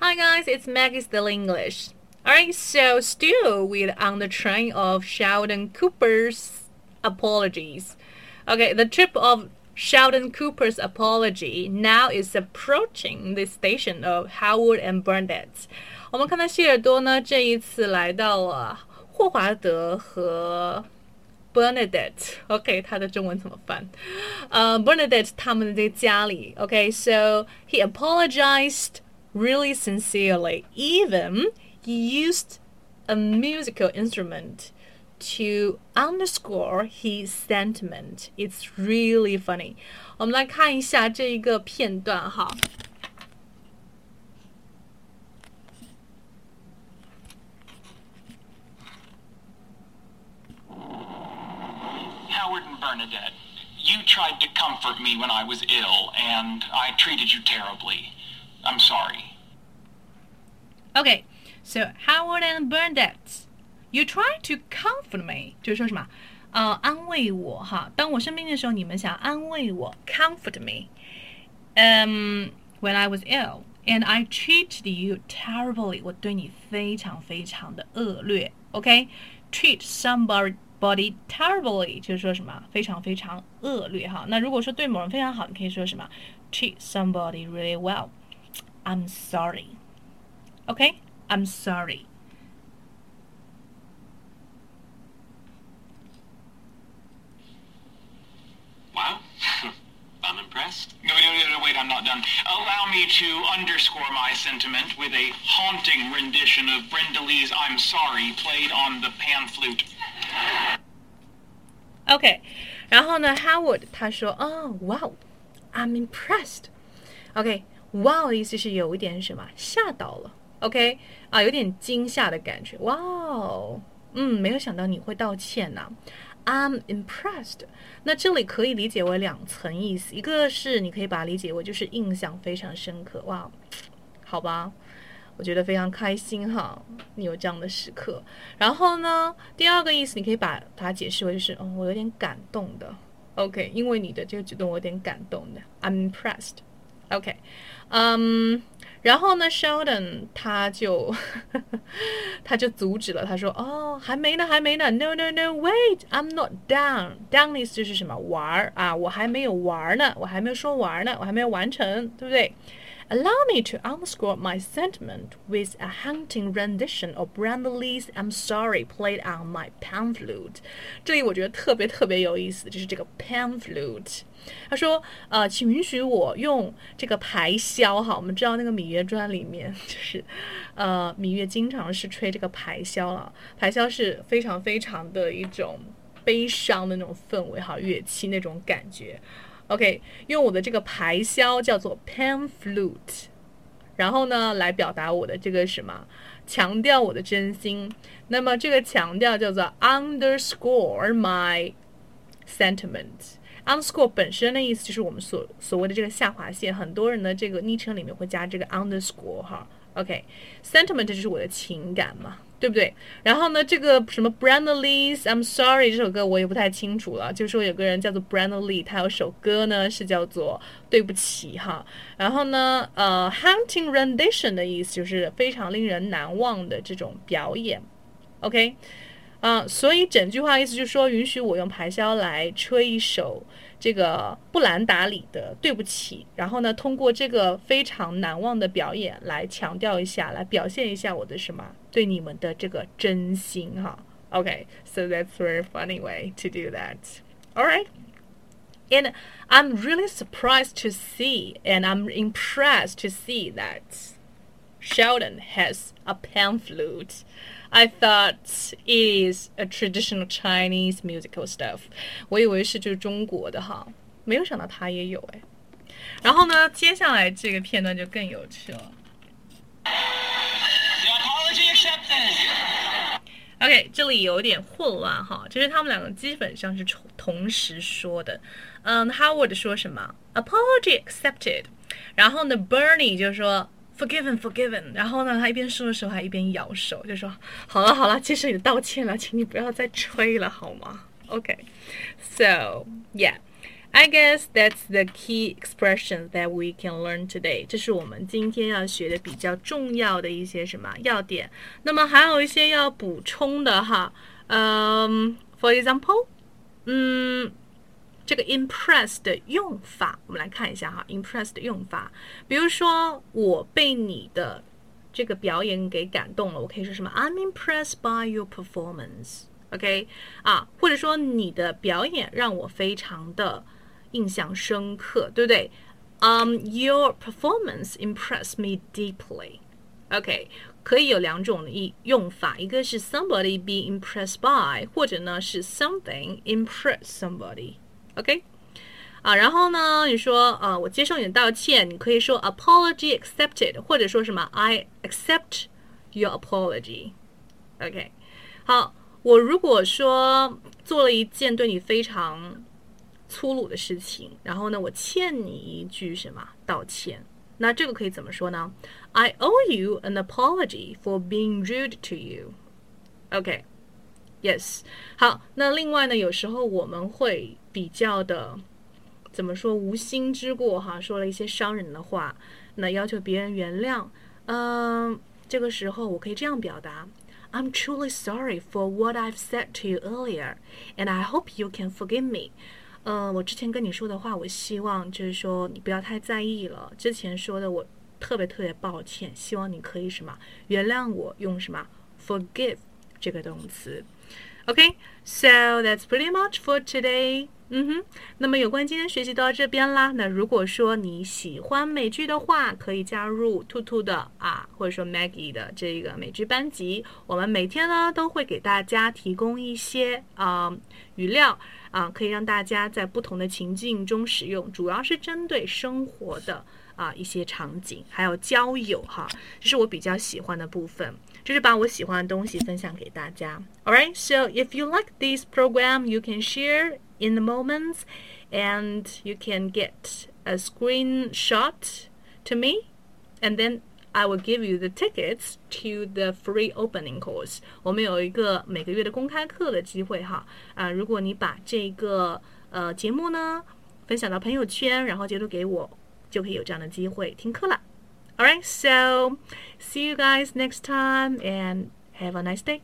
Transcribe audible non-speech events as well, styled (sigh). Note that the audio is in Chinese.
Hi guys, it's Maggie Still English. Alright, so still we're on the train of Sheldon Cooper's apologies. Okay, the trip of Sheldon Cooper's apology now is approaching the station of Howard and Burnett. 我们看到希尔多呢，这一次来到了霍华德和 Bernadette，OK，、okay, 他的中文怎么翻？呃、uh,，Bernadette 他们的这个家里，OK，so、okay, he apologized really sincerely. Even he used a musical instrument to underscore his sentiment. It's really funny. 我们来看一下这一个片段哈。Howard and Bernadette, you tried to comfort me when I was ill, and I treated you terribly. I'm sorry. Okay, so Howard and Bernadette, you try to comfort me，就是说什么？呃，安慰我哈。当我生病的时候，你们想安慰我，comfort me。嗯、um,，when I was ill and I treated you terribly，我对你非常非常的恶劣。OK，treat、okay? somebody body terribly 就是说什么非常非常恶劣哈。那如果说对某人非常好，你可以说什么？Treat somebody really well. I'm sorry. Okay, I'm sorry. Wow. (laughs) I'm impressed. No, no, no, wait, I'm not done. Allow me to underscore my sentiment with a haunting rendition of Brenda Lee's I'm Sorry played on the pan flute. OK，然后呢，Howard 他说，哦，哇哦，I'm impressed。 OK，wow 的意思是有一点什么吓到了，OK 啊，有点惊吓的感觉，哇哦，嗯，没有想到你会道歉呐、I'm impressed。那这里可以理解为两层意思，一个是你可以把它理解为就是印象非常深刻，哇，好吧。我觉得非常开心哈，你有这样的时刻。然后呢，第二个意思你可以把它解释为就是，哦，我有点感动的。OK，因为你的这个举动我有点感动的，I'm impressed。OK，嗯，然后呢，Sheldon 他就 (laughs) 他就阻止了，他说，哦，还没呢，还没呢，No No No，Wait，I'm not done。Done 意思就是什么玩儿啊，我还没有玩儿呢，我还没有说玩呢，我还没有完成，对不对？Allow me to underscore my sentiment with a haunting rendition of Brandley's "I'm Sorry" played on my pan flute。这里我觉得特别特别有意思，就是这个 pan flute。他说：“呃，请允许我用这个排箫哈。我们知道那个《芈月传》里面就是，呃，芈月经常是吹这个排箫了。排箫是非常非常的一种悲伤的那种氛围哈，乐器那种感觉。” OK，用我的这个排箫叫做 pan flute，然后呢来表达我的这个什么，强调我的真心。那么这个强调叫做 underscore my sentiment。underscore 本身的意思就是我们所所谓的这个下划线，很多人的这个昵称里面会加这个 underscore 哈。OK，sentiment 就是我的情感嘛。对不对？然后呢，这个什么 Brandy Lee's I'm Sorry 这首歌我也不太清楚了。就说有个人叫做 Brandy Lee，他有首歌呢是叫做对不起哈。然后呢，呃，Hunting rendition 的意思就是非常令人难忘的这种表演。OK，啊，所以整句话意思就是说，允许我用排箫来吹一首。这个布兰达里的对不起，然后呢，通过这个非常难忘的表演来强调一下，来表现一下我的什么对你们的这个真心哈。OK，so that's very funny way to do that. All right. And I'm really surprised to see, and I'm impressed to see that Sheldon has a pan flute. I thought it is a traditional Chinese musical stuff。我以为是就是中国的哈，没有想到他也有哎。然后呢，接下来这个片段就更有趣了。OK，这里有点混乱哈，就是他们两个基本上是同时说的。嗯，Howard 说什么？Apology accepted。然后呢，Bernie 就说。Forgiven, forgiven。然后呢，他一边说的时候还一边摇手，就说：“好了好了，接受你道歉了，请你不要再吹了，好吗？”OK。So yeah, I guess that's the key expression that we can learn today。这是我们今天要学的比较重要的一些什么要点。那么还有一些要补充的哈。嗯，for example，嗯，这个 impress 的用法，我们来看一下哈。impress 的用法，比如说我被你的这个表演给感动了，我可以说什么？I'm impressed by your performance。OK，啊，或者说你的表演让我非常的。印象深刻，对不对？Um, your performance impressed me deeply. OK，可以有两种意用法，一个是 somebody be impressed by，或者呢是 something impress somebody。OK，啊，然后呢，你说呃，我接受你的道歉，你可以说 apology accepted，或者说什么 I accept your apology。OK，好，我如果说做了一件对你非常粗鲁的事情，然后呢，我欠你一句什么道歉？那这个可以怎么说呢？I owe you an apology for being rude to you. OK, yes. 好，那另外呢，有时候我们会比较的怎么说？无心之过哈，说了一些伤人的话，那要求别人原谅。嗯，这个时候我可以这样表达：I'm truly sorry for what I've said to you earlier, and I hope you can forgive me. 嗯，我之前跟你说的话，我希望就是说你不要太在意了。之前说的我特别特别抱歉，希望你可以什么原谅我，用什么 forgive 这个动词。OK，so that's pretty much for today。嗯哼，那么有关今天学习到这边啦。那如果说你喜欢美剧的话，可以加入兔兔的啊，或者说 Maggie 的这个美剧班级。我们每天呢都会给大家提供一些啊语料。啊，可以让大家在不同的情境中使用，主要是针对生活的啊一些场景，还有交友哈，这是我比较喜欢的部分，就是把我喜欢的东西分享给大家。Alright, so if you like this program, you can share in the moments, and you can get a screenshot to me, and then. I will give you the tickets to the free opening course。我们有一个每个月的公开课的机会哈啊！如果你把这个呃节目呢分享到朋友圈，然后截图给我，就可以有这样的机会听课了。All right, so see you guys next time and have a nice day.